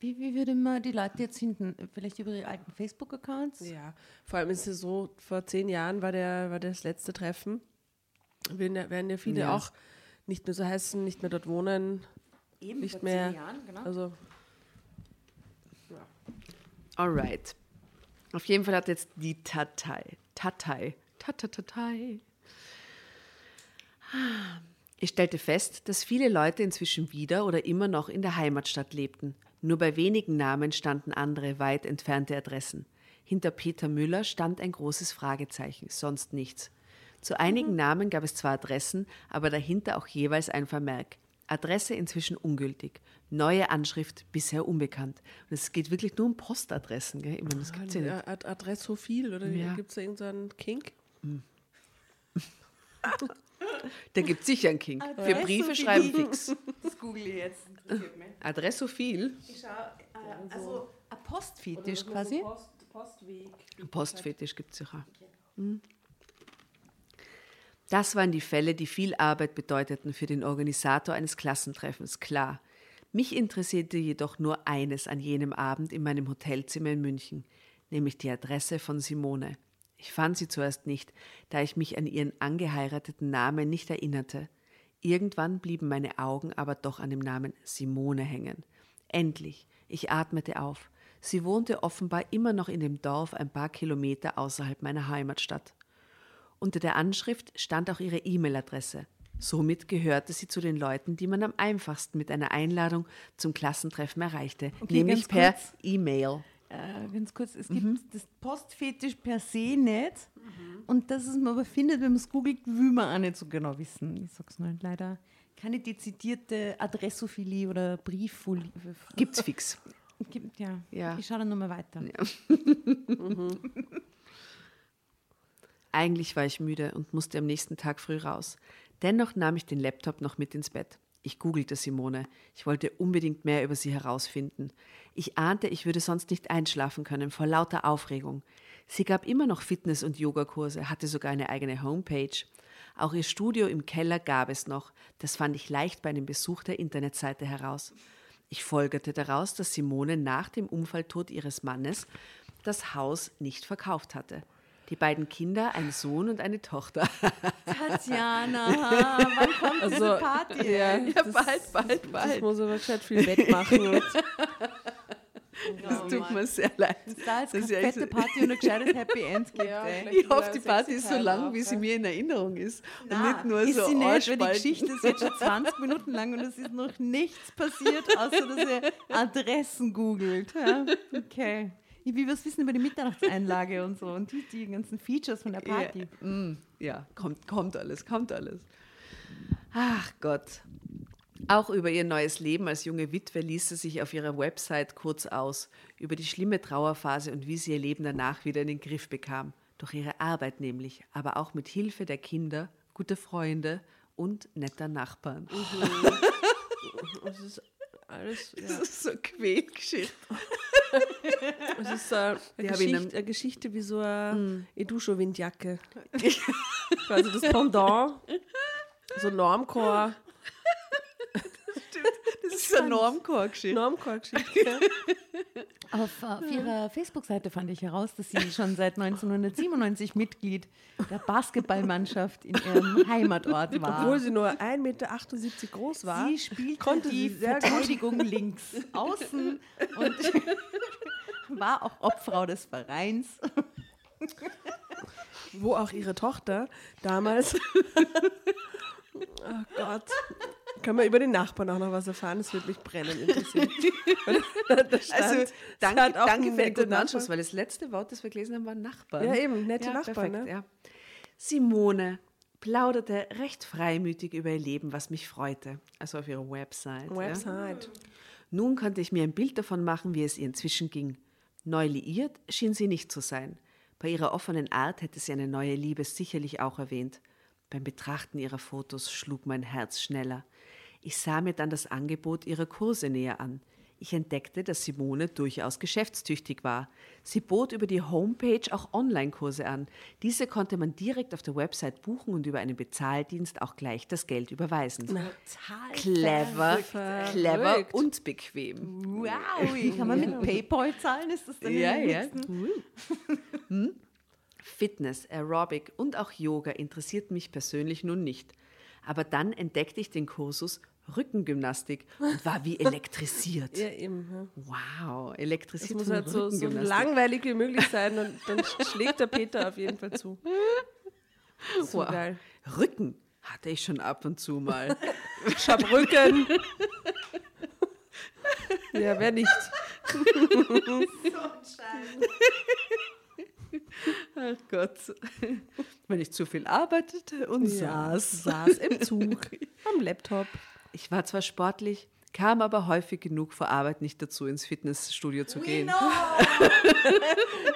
Wie, wie würde man die Leute jetzt finden? Vielleicht über ihre alten Facebook-Accounts? Ja, vor allem ist es so, vor zehn Jahren war, der, war das letzte Treffen. Werden, werden ja viele ja. auch nicht mehr so heißen, nicht mehr dort wohnen. Eben, nicht vor mehr, zehn Jahren, genau. Also Alright. Auf jeden Fall hat jetzt die Tatei. Tatei. Tatatatei. Ich stellte fest, dass viele Leute inzwischen wieder oder immer noch in der Heimatstadt lebten. Nur bei wenigen Namen standen andere weit entfernte Adressen. Hinter Peter Müller stand ein großes Fragezeichen, sonst nichts. Zu einigen mhm. Namen gab es zwar Adressen, aber dahinter auch jeweils ein Vermerk. Adresse inzwischen ungültig. Neue Anschrift bisher unbekannt. Und es geht wirklich nur um Postadressen. Gell? Ich meine, das gibt's ja nicht. Ad Adressophil oder ja. gibt es da irgendeinen Kink? Hm. da gibt es sicher einen Kink. Für Briefe schreiben fix. Das google ich jetzt. Adressophil? Ich schaue, äh, also ein Postfetisch quasi. Post, Postweg. Postfetisch gibt es sicher. Okay. Hm. Das waren die Fälle, die viel Arbeit bedeuteten für den Organisator eines Klassentreffens, klar. Mich interessierte jedoch nur eines an jenem Abend in meinem Hotelzimmer in München, nämlich die Adresse von Simone. Ich fand sie zuerst nicht, da ich mich an ihren angeheirateten Namen nicht erinnerte. Irgendwann blieben meine Augen aber doch an dem Namen Simone hängen. Endlich, ich atmete auf. Sie wohnte offenbar immer noch in dem Dorf ein paar Kilometer außerhalb meiner Heimatstadt. Unter der Anschrift stand auch ihre E-Mail-Adresse. Somit gehörte sie zu den Leuten, die man am einfachsten mit einer Einladung zum Klassentreffen erreichte, okay, nämlich per E-Mail. Äh, ganz kurz, es gibt mhm. das Postfetisch per se nicht. Mhm. Und dass es man aber findet, wenn man es googelt, will man auch nicht so genau wissen. Ich sag's nur leider. Keine dezidierte Adressophilie oder Brieffolie. Gibt's fix. Gibt, ja. ja. Ich schaue dann nochmal weiter. Ja. mhm. Eigentlich war ich müde und musste am nächsten Tag früh raus. Dennoch nahm ich den Laptop noch mit ins Bett. Ich googelte Simone. Ich wollte unbedingt mehr über sie herausfinden. Ich ahnte, ich würde sonst nicht einschlafen können vor lauter Aufregung. Sie gab immer noch Fitness- und Yogakurse, hatte sogar eine eigene Homepage. Auch ihr Studio im Keller gab es noch. Das fand ich leicht bei einem Besuch der Internetseite heraus. Ich folgerte daraus, dass Simone nach dem Unfalltod ihres Mannes das Haus nicht verkauft hatte. Die beiden Kinder, ein Sohn und eine Tochter. Tatjana, wann kommt Also, diese Party? Ja, Ja, das, bald, bald, Das bald. muss aber gescheit viel wettmachen. Und Das tut mir sehr leid. Da ist Das eine ist echt fette so- Party und ein gescheites Happy End gibt, Ja, Ich hoffe, die Party ist so Teil lang, auch, wie sie mir in Erinnerung ist. Und Na, nicht nur ist so sie nicht, weil die. Geschichte ist jetzt schon 20 Minuten lang und es ist noch nichts passiert, außer dass ihr Adressen googelt. Ja? Okay. Ich will was wissen über die Mitternachtseinlage und so und die, die ganzen Features von der Party. Ja, mm, ja kommt, kommt alles, kommt alles. Ach Gott. Auch über ihr neues Leben als junge Witwe ließ sie sich auf ihrer Website kurz aus, über die schlimme Trauerphase und wie sie ihr Leben danach wieder in den Griff bekam. Durch ihre Arbeit nämlich, aber auch mit Hilfe der Kinder, guter Freunde und netter Nachbarn. es ist alles. Das Ja. ist so Quälgeschichte. Es ist äh, eine, Geschichte, eine Geschichte wie so eine Eduscho-Windjacke. Quasi das Pendant. So Normcore. Das ist eine Normcore-Geschichte. Normcore-Geschichte. ja. Auf, auf ihrer Facebook-Seite fand ich heraus, dass sie schon seit 1997 Mitglied der Basketballmannschaft in ihrem Heimatort war. Obwohl sie nur 1,78 Meter groß war. Sie spielte konnte die sie sehr gut. Verteidigung links außen und war auch Obfrau des Vereins. wo auch ihre Tochter damals. oh Gott. Kann man über den Nachbarn auch noch was erfahren? Das würde mich brennend interessieren. Also, danke, hat auch danke für den guten Anschluss, weil das letzte Wort, das wir gelesen haben, war Nachbarn. Ja, eben, nette ja, Nachbarn. perfekt, ne? ja. Simone plauderte recht freimütig über ihr Leben, was mich freute. Also auf ihrer Website. Ja. Website. Nun konnte ich mir ein Bild davon machen, wie es ihr inzwischen ging. Neu liiert schien sie nicht zu sein. Bei ihrer offenen Art hätte sie eine neue Liebe sicherlich auch erwähnt. Beim Betrachten ihrer Fotos schlug mein Herz schneller. Ich sah mir dann das Angebot ihrer Kurse näher an. Ich entdeckte, dass Simone durchaus geschäftstüchtig war. Sie bot über die Homepage auch Online-Kurse an. Diese konnte man direkt auf der Website buchen und über einen Bezahldienst auch gleich das Geld überweisen. Total Clever, Verrückt. clever und bequem. Wow, kann man mit PayPal zahlen? Ist das dann in Ja, den ja. Hm? Fitness, Aerobic und auch Yoga interessierten mich persönlich nun nicht. Aber dann entdeckte ich den Kursus Rückengymnastik und war wie elektrisiert. Ja, eben. Ja. Wow, Es elektrisiert muss von halt so, so langweilig wie möglich sein und dann schlägt der Peter auf jeden Fall zu. So Wow. geil. Rücken hatte ich schon ab und zu mal. Ich hab Rücken. ja, wer nicht? Ach Gott. Wenn ich zu viel arbeitete und saß. Saß im Zug, am Laptop. Ich war zwar sportlich, kam aber häufig genug vor Arbeit nicht dazu, ins Fitnessstudio zu gehen.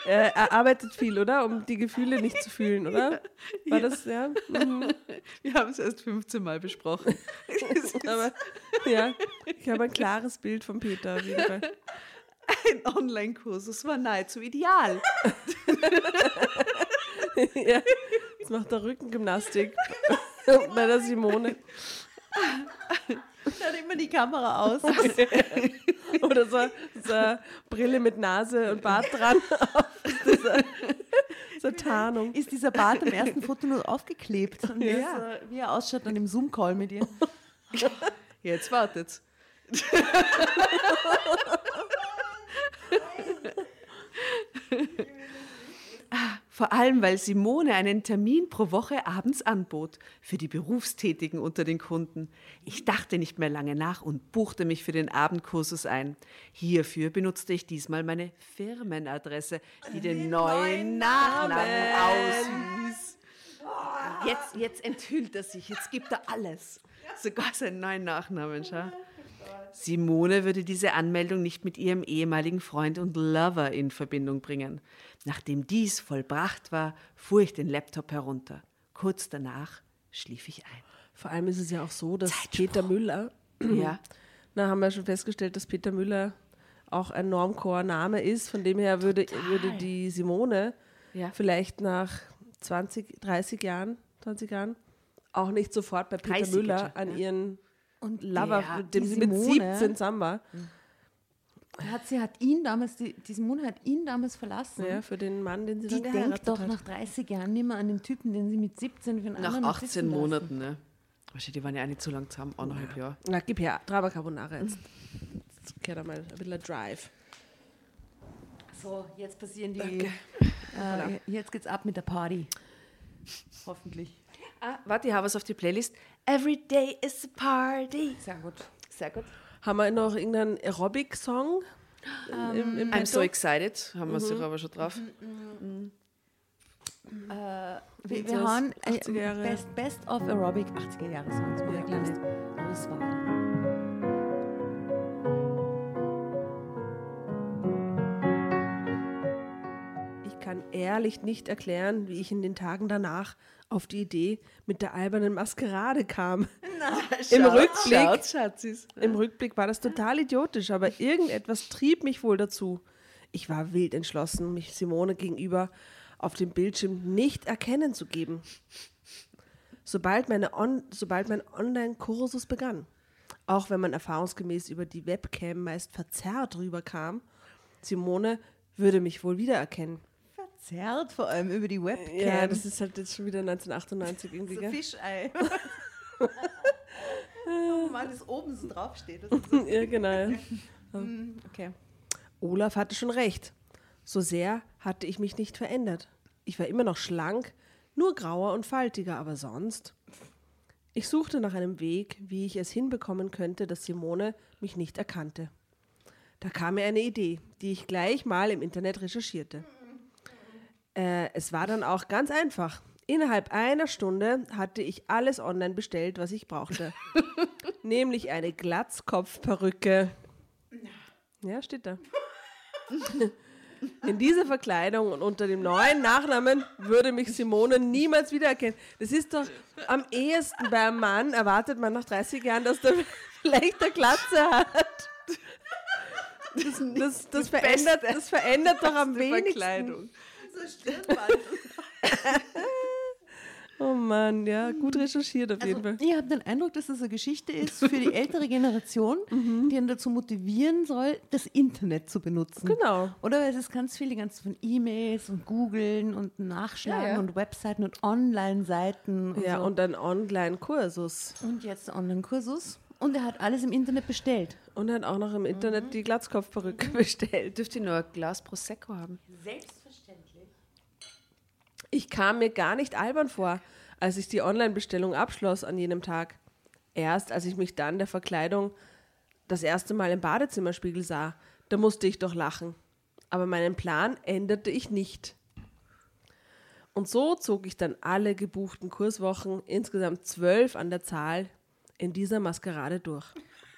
Er, er arbeitet viel, oder? Um die Gefühle nicht zu fühlen, oder? War das, ja? Mhm. Wir haben es erst 15 Mal besprochen. Aber ja, ich habe ein klares Bild von Peter auf jeden Fall. Ein Online-Kursus war nahezu ideal. ja, jetzt macht er Rückengymnastik bei der Simone. Dann immer die Kamera aus. Oder so, so eine Brille mit Nase und Bart dran. So Tarnung. Ist dieser Bart am ersten Foto nur aufgeklebt? Und Ja. äh, wie er ausschaut an dem Zoom-Call mit ihr. Jetzt wartet's. Ah, Vor allem, weil Simone einen Termin pro Woche abends anbot für die Berufstätigen unter den Kunden. Ich dachte nicht mehr lange nach und buchte mich für den Abendkursus ein. Hierfür benutzte ich diesmal meine Firmenadresse, die den neuen Nachnamen aushieß. Jetzt, jetzt enthüllt er sich, jetzt gibt er alles. Sogar seinen neuen Nachnamen, schau. Simone würde diese Anmeldung nicht mit ihrem ehemaligen Freund und Lover in Verbindung bringen. Nachdem dies vollbracht war, fuhr ich den Laptop herunter. Kurz danach schlief ich ein. Vor allem ist es ja auch so, dass. Peter Müller, Ja, na haben wir schon festgestellt, dass Peter Müller auch ein Normcore-Name ist. Von dem her würde, würde die Simone Ja. vielleicht nach 20, 30 Jahren, 20 Jahren auch nicht sofort bei Peter 30 Müller an ja. ihren Und Lover, mit dem die sie mit Simone- 17 zusammen war. Hat sie hat ihn damals, die, die Simone hat ihn damals verlassen. Ja, für den Mann, den sie die dann denkt geheiratet doch hat. nach 30 Jahren nicht mehr an den Typen, den sie mit 17 für einen Nach anderen hat 18 sitzen lassen. Monaten, ne? Wahrscheinlich, die waren ja auch nicht so lang zusammen, anderthalb Jahre. Na, gib her, Drama Carbonara jetzt. Jetzt kehrt einmal ein bisschen ein Drive. So, jetzt passieren die. Danke. Äh, jetzt geht's ab mit der Party. Hoffentlich. Ah, warte, ich habe was auf die Playlist. Every day is a party. Sehr gut. Sehr gut. Haben wir noch irgendeinen Aerobic-Song? im, im I'm so excited, haben wir sicher aber schon drauf. Wir, Wie wir das? haben äh, 80er Jahre. Best, Best of Aerobic 80er Jahre Songs. Ja, Ja, kleine kann ehrlich nicht erklären, wie ich in den Tagen danach auf die Idee mit der albernen Maskerade kam. Im Rückblick, Schaut, Schatzis. Im Rückblick war das total idiotisch, aber irgendetwas trieb mich wohl dazu. Ich war wild entschlossen, mich Simone gegenüber auf dem Bildschirm nicht erkennen zu geben. Sobald, meine On sobald mein Online-Kursus begann, auch wenn man erfahrungsgemäß über die Webcam meist verzerrt rüberkam, Simone würde mich wohl wiedererkennen. Verzerrt vor allem über die Webcam. Ja, das ist halt jetzt schon wieder 1998 irgendwie. so? Fischei. oh Mann, das oben so draufsteht. So, ja, genau. okay. Olaf hatte schon recht. So sehr hatte ich mich nicht verändert. Ich war immer noch schlank, nur grauer und faltiger, aber sonst. Ich suchte nach einem Weg, wie ich es hinbekommen könnte, dass Simone mich nicht erkannte. Da kam mir eine Idee, die ich gleich mal im Internet recherchierte. Äh, es war dann auch ganz einfach. Innerhalb einer Stunde hatte ich alles online bestellt, was ich brauchte. Nämlich eine Glatzkopfperücke. Ja, steht da. In dieser Verkleidung und unter dem neuen Nachnamen würde mich Simone niemals wiedererkennen. Das ist doch am ehesten bei einem Mann, erwartet man nach 30 Jahren, dass der vielleicht eine Glatze hat. Das, das, das, verändert, das verändert doch am wenigsten. Verkleidung. So Stirnband. Oh Mann, ja, gut recherchiert auf jeden Also, Fall. ich habe den Eindruck, dass das eine Geschichte ist für die ältere Generation, die ihn dazu motivieren soll, das Internet zu benutzen. Genau. Oder es ist ganz viel, die ganzen von E-Mails und Googeln und Nachschlagen Ja, ja. und Webseiten und Online-Seiten und Ja, so. und ein Online-Kursus. und jetzt der Online-Kursus. Und er hat alles im Internet bestellt. Und hat auch noch im Internet die Glatzkopfperücke bestellt. Dürft ihr nur ein Glas Prosecco haben? Selbstverständlich. Ich kam mir gar nicht albern vor, als ich die Online-Bestellung abschloss an jenem Tag. Erst als ich mich dann der Verkleidung das erste Mal im Badezimmerspiegel sah, da musste ich doch lachen. Aber meinen Plan änderte ich nicht. Und so zog ich dann alle gebuchten Kurswochen, insgesamt zwölf an der Zahl, in dieser Maskerade durch.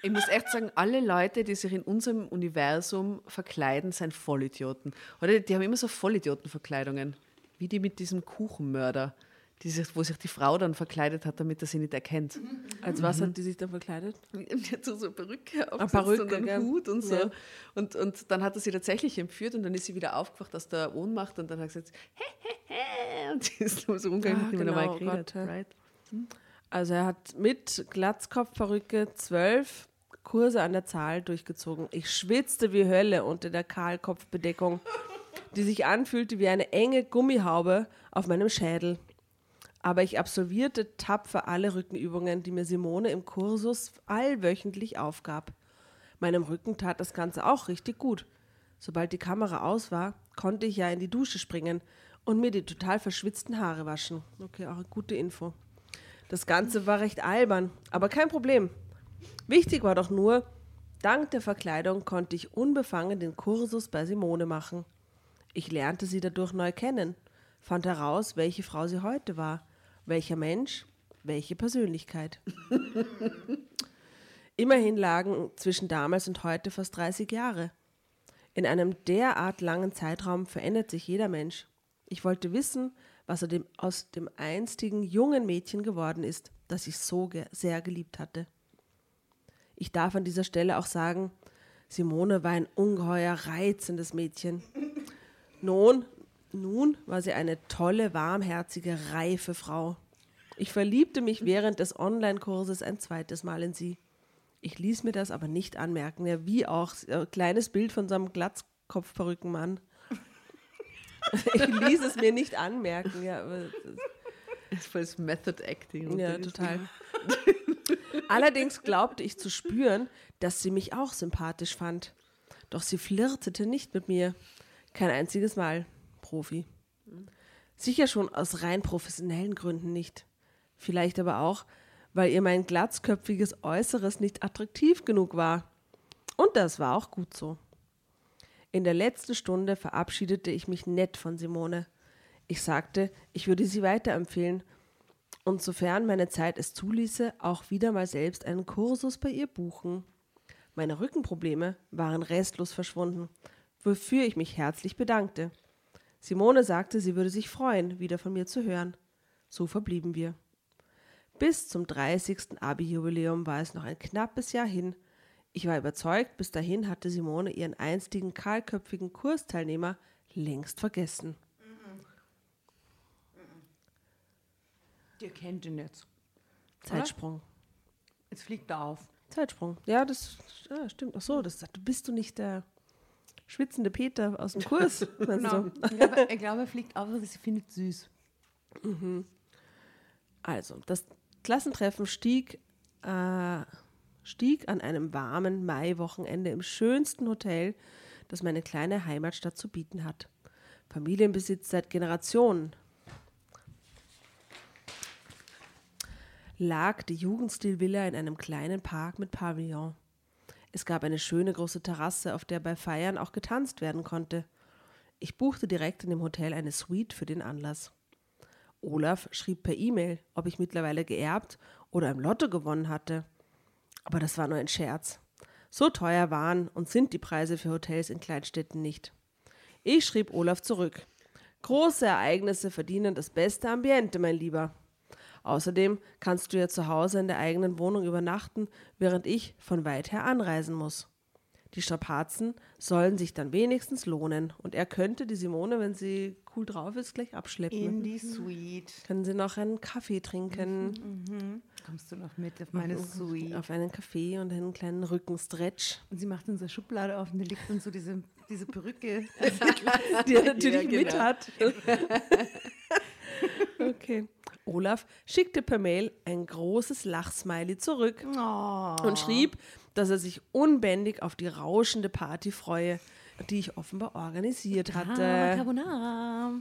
Ich muss echt sagen, alle Leute, die sich in unserem Universum verkleiden, sind Vollidioten. Oder die haben immer so Vollidiotenverkleidungen. Wie die mit diesem Kuchenmörder, die sich, wo sich die Frau dann verkleidet hat, damit er sie nicht erkennt. Als was hat die sich dann verkleidet? Die hat so so eine Perücke Eine aufgesetzt Perücke, und einen? Hut und so. Ja. Und, und dann hat er sie tatsächlich entführt und dann ist sie wieder aufgewacht aus der Ohnmacht und dann hat sie gesagt, hä. Und sie ist so umgegangen, Ah, genau, normal geredet. Gott, right? Also er hat mit Glatzkopfperücke zwölf Kurse an der Zahl durchgezogen. Ich schwitzte wie Hölle unter der Kahlkopfbedeckung, die sich anfühlte wie eine enge Gummihaube auf meinem Schädel. Aber ich absolvierte tapfer alle Rückenübungen, die mir Simone im Kursus allwöchentlich aufgab. Meinem Rücken tat das Ganze auch richtig gut. Sobald die Kamera aus war, konnte ich ja in die Dusche springen und mir die total verschwitzten Haare waschen. Okay, auch eine gute Info. Das Ganze war recht albern, aber kein Problem. Wichtig war doch nur, dank der Verkleidung konnte ich unbefangen den Kursus bei Simone machen. Ich lernte sie dadurch neu kennen, fand heraus, welche Frau sie heute war, welcher Mensch, welche Persönlichkeit. Immerhin lagen zwischen damals und heute fast 30 Jahre. In einem derart langen Zeitraum verändert sich jeder Mensch. Ich wollte wissen, was er dem, aus dem einstigen jungen Mädchen geworden ist, das ich so ge sehr geliebt hatte. Ich darf an dieser Stelle auch sagen, Simone war ein ungeheuer reizendes Mädchen. Nun, nun war sie eine tolle, warmherzige, reife Frau. Ich verliebte mich während des Online-Kurses ein zweites Mal in sie. Ich ließ mir das aber nicht anmerken. Ja, wie auch. Ein kleines Bild von so einem Glatzkopfperückenmann. ich ließ es mir nicht anmerken. Ja, aber Das ist voll das Method Acting. ja total. Allerdings glaubte ich zu spüren, dass sie mich auch sympathisch fand. Doch sie flirtete nicht mit mir. Kein einziges Mal. Profi. Sicher schon aus rein professionellen Gründen nicht. Vielleicht aber auch, weil ihr mein glatzköpfiges Äußeres nicht attraktiv genug war. Und das war auch gut so. In der letzten Stunde verabschiedete ich mich nett von Simone. Ich sagte, ich würde sie weiterempfehlen und sofern meine Zeit es zuließe, auch wieder mal selbst einen Kursus bei ihr buchen. Meine Rückenprobleme waren restlos verschwunden, wofür ich mich herzlich bedankte. Simone sagte, sie würde sich freuen, wieder von mir zu hören. So verblieben wir. Bis zum 30. Abi-Jubiläum war es noch ein knappes Jahr hin. Ich war überzeugt, bis dahin hatte Simone ihren einstigen kahlköpfigen Kursteilnehmer längst vergessen. Ihr kennt ihn jetzt. Zeitsprung. Jetzt fliegt er auf. Zeitsprung. Ja, das ja, stimmt. Ach so, das bist du nicht der schwitzende Peter aus dem Kurs. Genau. Ich glaube, ich glaube, er fliegt auf, aber sie findet süß. Also, das Klassentreffen stieg, äh, stieg an einem warmen Maiwochenende im schönsten Hotel, das meine kleine Heimatstadt zu bieten hat. Familienbesitz seit Generationen. Lag die Jugendstilvilla in einem kleinen Park mit Pavillon. Es gab eine schöne große Terrasse, auf der bei Feiern auch getanzt werden konnte. Ich buchte direkt in dem Hotel eine Suite für den Anlass. Olaf schrieb per E-Mail, ob ich mittlerweile geerbt oder im Lotto gewonnen hatte. Aber das war nur ein Scherz. So teuer waren und sind die Preise für Hotels in Kleinstädten nicht. Ich schrieb Olaf zurück. Große Ereignisse verdienen das beste Ambiente, mein Lieber. Außerdem kannst du ja zu Hause in der eigenen Wohnung übernachten, während ich von weit her anreisen muss. Die Strapazen sollen sich dann wenigstens lohnen und er könnte die Simone, wenn sie cool drauf ist, gleich abschleppen. In die Suite. Können sie noch einen Kaffee trinken, Kommst du noch mit auf meine Suite? auf einen Kaffee und einen kleinen Rückenstretch, Und sie macht unsere Schublade auf und da liegt dann so diese, diese Perücke. die er natürlich Ja, genau. mit hat. okay. Olaf schickte per Mail ein großes Lachsmiley zurück Oh. und schrieb, dass er sich unbändig auf die rauschende Party freue, die ich offenbar organisiert Ah, hatte. Carbonara.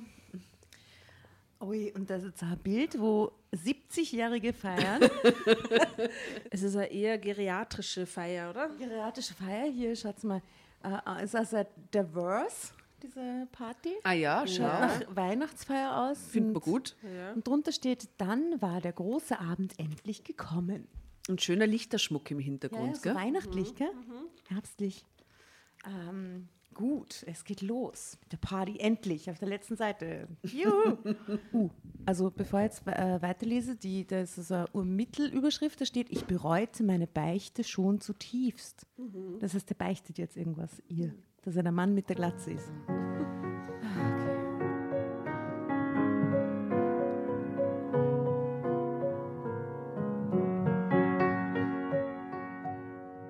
Ui, und das ist ein Bild, wo 70-Jährige feiern. Es ist eine eher geriatrische Feier, oder? Geriatrische Feier, hier, schaut's mal. Äh, ist das ein diverse, diese Party? Ah ja, schau. Schaut nach Weihnachtsfeier aus. Findet man und- gut. Und drunter steht, dann war der große Abend endlich gekommen. Und schöner Lichterschmuck im Ja, Hintergrund, so gell? weihnachtlich, gell? Herbstlich. Ähm, gut, es geht los mit der Party, endlich, auf der letzten Seite. Juhu. uh, also bevor ich jetzt äh, weiterlese, die, das ist eine Mittelüberschrift, da steht, ich bereute meine Beichte schon zutiefst. Das heißt, der beichtet jetzt irgendwas ihr, dass er der Mann mit der Glatze ist.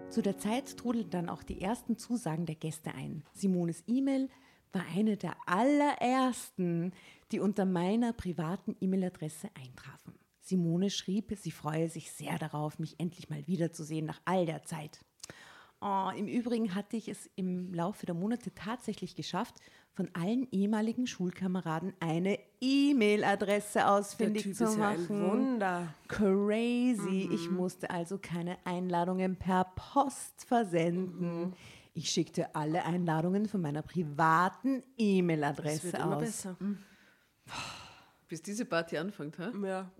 Zu der Zeit trudelten dann auch die ersten Zusagen der Gäste ein. Simones E-Mail war eine der allerersten, die unter meiner privaten E-Mail-Adresse eintrafen. Simone schrieb, sie freue sich sehr darauf, mich endlich mal wiederzusehen nach all der Zeit. Oh, Im Übrigen hatte ich es im Laufe der Monate tatsächlich geschafft, von allen ehemaligen Schulkameraden eine E-Mail-Adresse ausfindig zu ist ja ein machen. Wunder. Crazy. Ich musste also keine Einladungen per Post versenden. Ich schickte alle Einladungen von meiner privaten E-Mail-Adresse immer aus. besser. Bis diese Party anfängt, ha? Ja.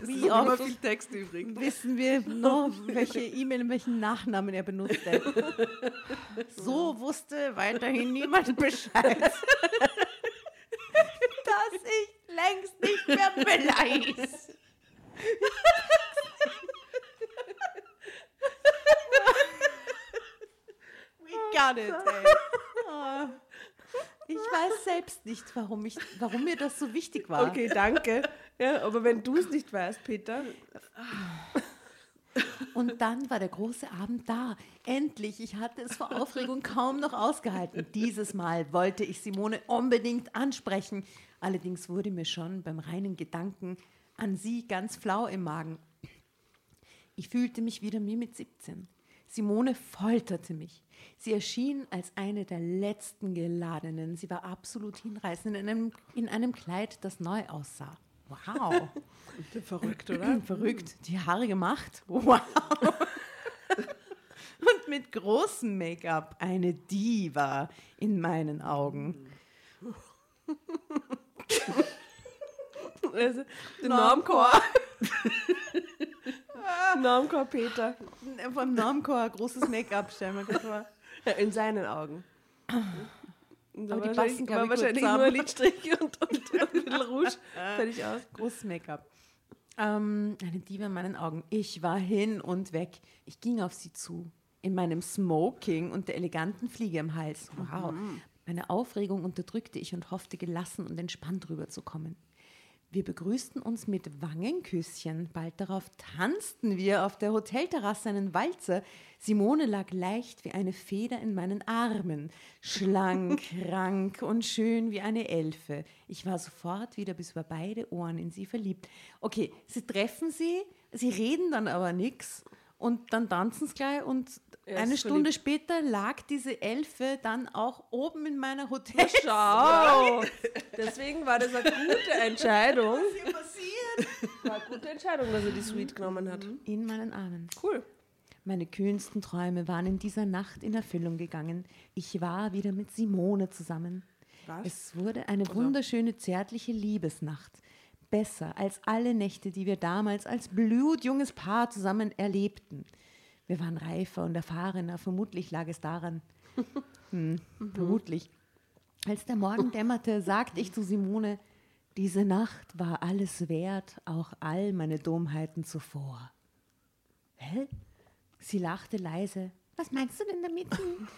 Wie oft viel Text übrig. wissen wir noch, welche E-Mail, welchen Nachnamen er benutzte? so wusste weiterhin niemand Bescheid. dass ich längst nicht mehr beleidigt. We got it, ey. Ich weiß selbst nicht, warum, ich, warum mir das so wichtig war. Okay, danke. Ja, aber wenn du es nicht weißt, Peter, Und dann war der große Abend da. Endlich, ich hatte es vor Aufregung kaum noch ausgehalten. Dieses Mal wollte ich Simone unbedingt ansprechen. Allerdings wurde mir schon beim reinen Gedanken an sie ganz flau im Magen. Ich fühlte mich wieder wie mit 17. Simone folterte mich. Sie erschien als eine der letzten Geladenen. Sie war absolut hinreißend in einem, in einem Kleid, das neu aussah. Wow. Verrückt, oder? Verrückt. Die Haare gemacht. Wow. Und mit großem Make-up. Eine Diva in meinen Augen. Also, den Normchor. Normchor Peter. Vom Normchor großes Make-up, stellen wir das vor. Ja, in seinen Augen. Aber die passen, wahrscheinlich, glaub war ich, wahrscheinlich nur Lidstrich und, und, und ein bisschen Rouge. Fertig aus. Großes Make-up. Ähm, eine Diva in meinen Augen. Ich war hin und weg. Ich ging auf sie zu. In meinem Smoking und der eleganten Fliege im Hals. Wow. Meine Aufregung unterdrückte ich und hoffte, gelassen und entspannt rüberzukommen. Wir begrüßten uns mit Wangenküsschen. Bald darauf tanzten wir auf der Hotelterrasse einen Walzer. Simone lag leicht wie eine Feder in meinen Armen, schlank, rank und schön wie eine Elfe. Ich war sofort wieder bis über beide Ohren in sie verliebt. Okay, sie treffen sie, sie reden dann aber nichts und dann tanzen sie gleich und Er eine ist Stunde später lag diese Elfe dann auch oben in meiner Hotel. Schau! Deswegen war das eine gute Entscheidung. hier passiert? War eine gute Entscheidung, dass er die Suite genommen hat. In meinen Armen. Cool. Meine kühnsten Träume waren in dieser Nacht in Erfüllung gegangen. Ich war wieder mit Simone zusammen. Was? Es wurde eine wunderschöne, zärtliche Liebesnacht. Besser als alle Nächte, die wir damals als blutjunges Paar zusammen erlebten. Wir waren reifer und erfahrener, vermutlich lag es daran. Hm, vermutlich. Als der Morgen dämmerte, sagte ich zu Simone, diese Nacht war alles wert, auch all meine Dummheiten zuvor. Hä? Sie lachte leise. Was meinst du denn damit?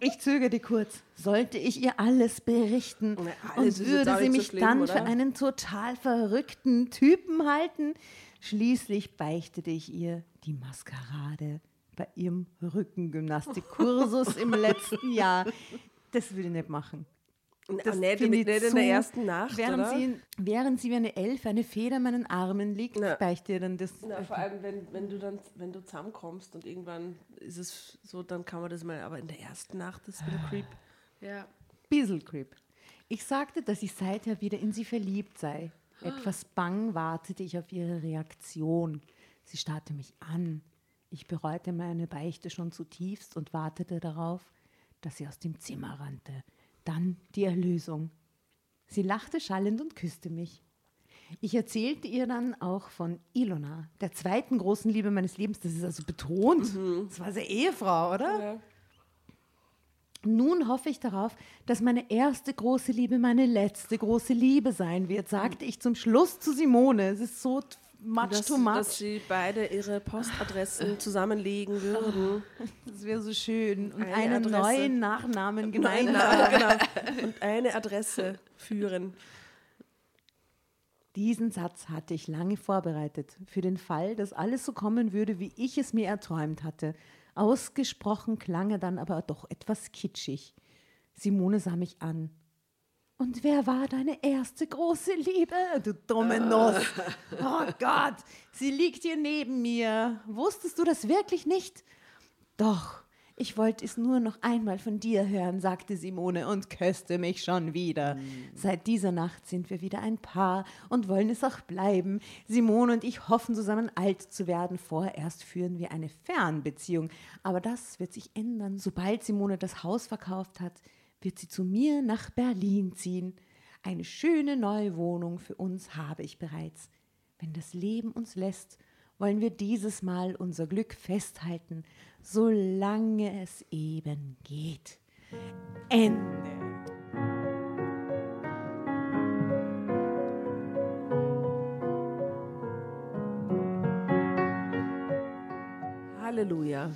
Ich zögerte kurz. Sollte ich ihr alles berichten? Na, alles und würde sie mich schlimm, dann oder? für einen total verrückten Typen halten? Schließlich beichtete ich ihr die Maskerade bei ihrem Rückengymnastikkursus im letzten Jahr. Das würde ich nicht machen. Das nicht, finde nicht ich in der zu- ersten Nacht, während oder? Sie, während sie wie eine Elfe, eine Feder in meinen Armen liegt, Na. beichte ihr dann das. Na, vor allem, wenn, wenn du dann, wenn du zusammenkommst und irgendwann ist es so, dann kann man das mal, aber in der ersten Nacht ist wieder Creep. Ja. Bissel Creep. Ich sagte, dass ich seither wieder in sie verliebt sei. Etwas bang wartete ich auf ihre Reaktion. Sie starrte mich an. Ich bereute meine Beichte schon zutiefst und wartete darauf, dass sie aus dem Zimmer rannte. Dann die Erlösung. Sie lachte schallend und küsste mich. Ich erzählte ihr dann auch von Ilona, der zweiten großen Liebe meines Lebens. Das ist also betont. Das war seine Ehefrau, oder? Ja. Nun hoffe ich darauf, dass meine erste große Liebe meine letzte große Liebe sein wird, sagte ich zum Schluss zu Simone. Es ist so much Dass, too much. dass sie beide ihre Postadressen zusammenlegen würden. Das wäre so schön. Und Eine einen Adresse. neuen Nachnamen gemeinsam. nein, genau. Und eine Adresse führen. Diesen Satz hatte ich lange vorbereitet, für den Fall, dass alles so kommen würde, wie ich es mir erträumt hatte. Ausgesprochen klang er dann aber doch etwas kitschig. Simone sah mich an. Und wer war deine erste große Liebe, du dumme Nuss? Oh Gott, sie liegt hier neben mir. Wusstest du das wirklich nicht? Doch, ich wollte es nur noch einmal von dir hören, sagte Simone und küsste mich schon wieder. Seit dieser Nacht sind wir wieder ein Paar und wollen es auch bleiben. Simone und ich hoffen zusammen alt zu werden. Vorerst führen wir eine Fernbeziehung. Aber das wird sich ändern. Sobald Simone das Haus verkauft hat, wird sie zu mir nach Berlin ziehen. Eine schöne neue Wohnung für uns habe ich bereits. Wenn das Leben uns lässt, wollen wir dieses Mal unser Glück festhalten, solange es eben geht. Ende. Halleluja.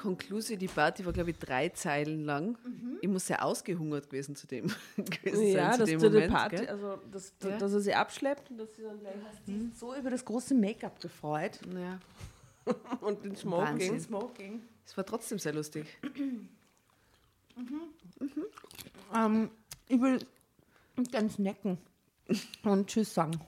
Conclusi, die Party war, glaube ich, drei Zeilen lang. Ich muss sehr ausgehungert gewesen zu dem gewesen Ja, sein, zu dass dem die Moment. Party, gell? also dass, Ja. dass er sie abschleppt und dass sie dann gleich So über das große Make-up gefreut. Ja. und den Smoking. Smoking. Es war trotzdem sehr lustig. Ähm, ich will ganz necken und Tschüss sagen.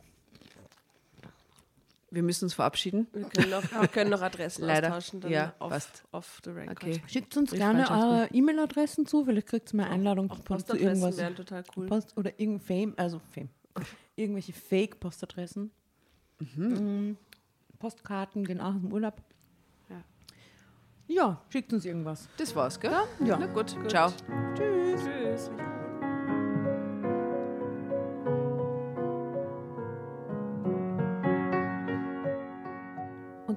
Wir müssen uns verabschieden. Wir können noch, wir können noch Adressen Leider. austauschen, dann Ja, off, passt. off the record. Okay. Schickt uns Die gerne eure E-Mail-Adressen zu, vielleicht kriegt ihr mal Einladung Auch zu Postadressen irgendwas. wären total cool. Post oder irgendein Fame, also Fame. Irgendwelche Fake-Postadressen. Mhm. Postkarten gehen auch im Urlaub. Ja. Ja, schickt uns irgendwas. Das war's, gell? Ja. Na gut. Ciao. Tschüss. Tschüss.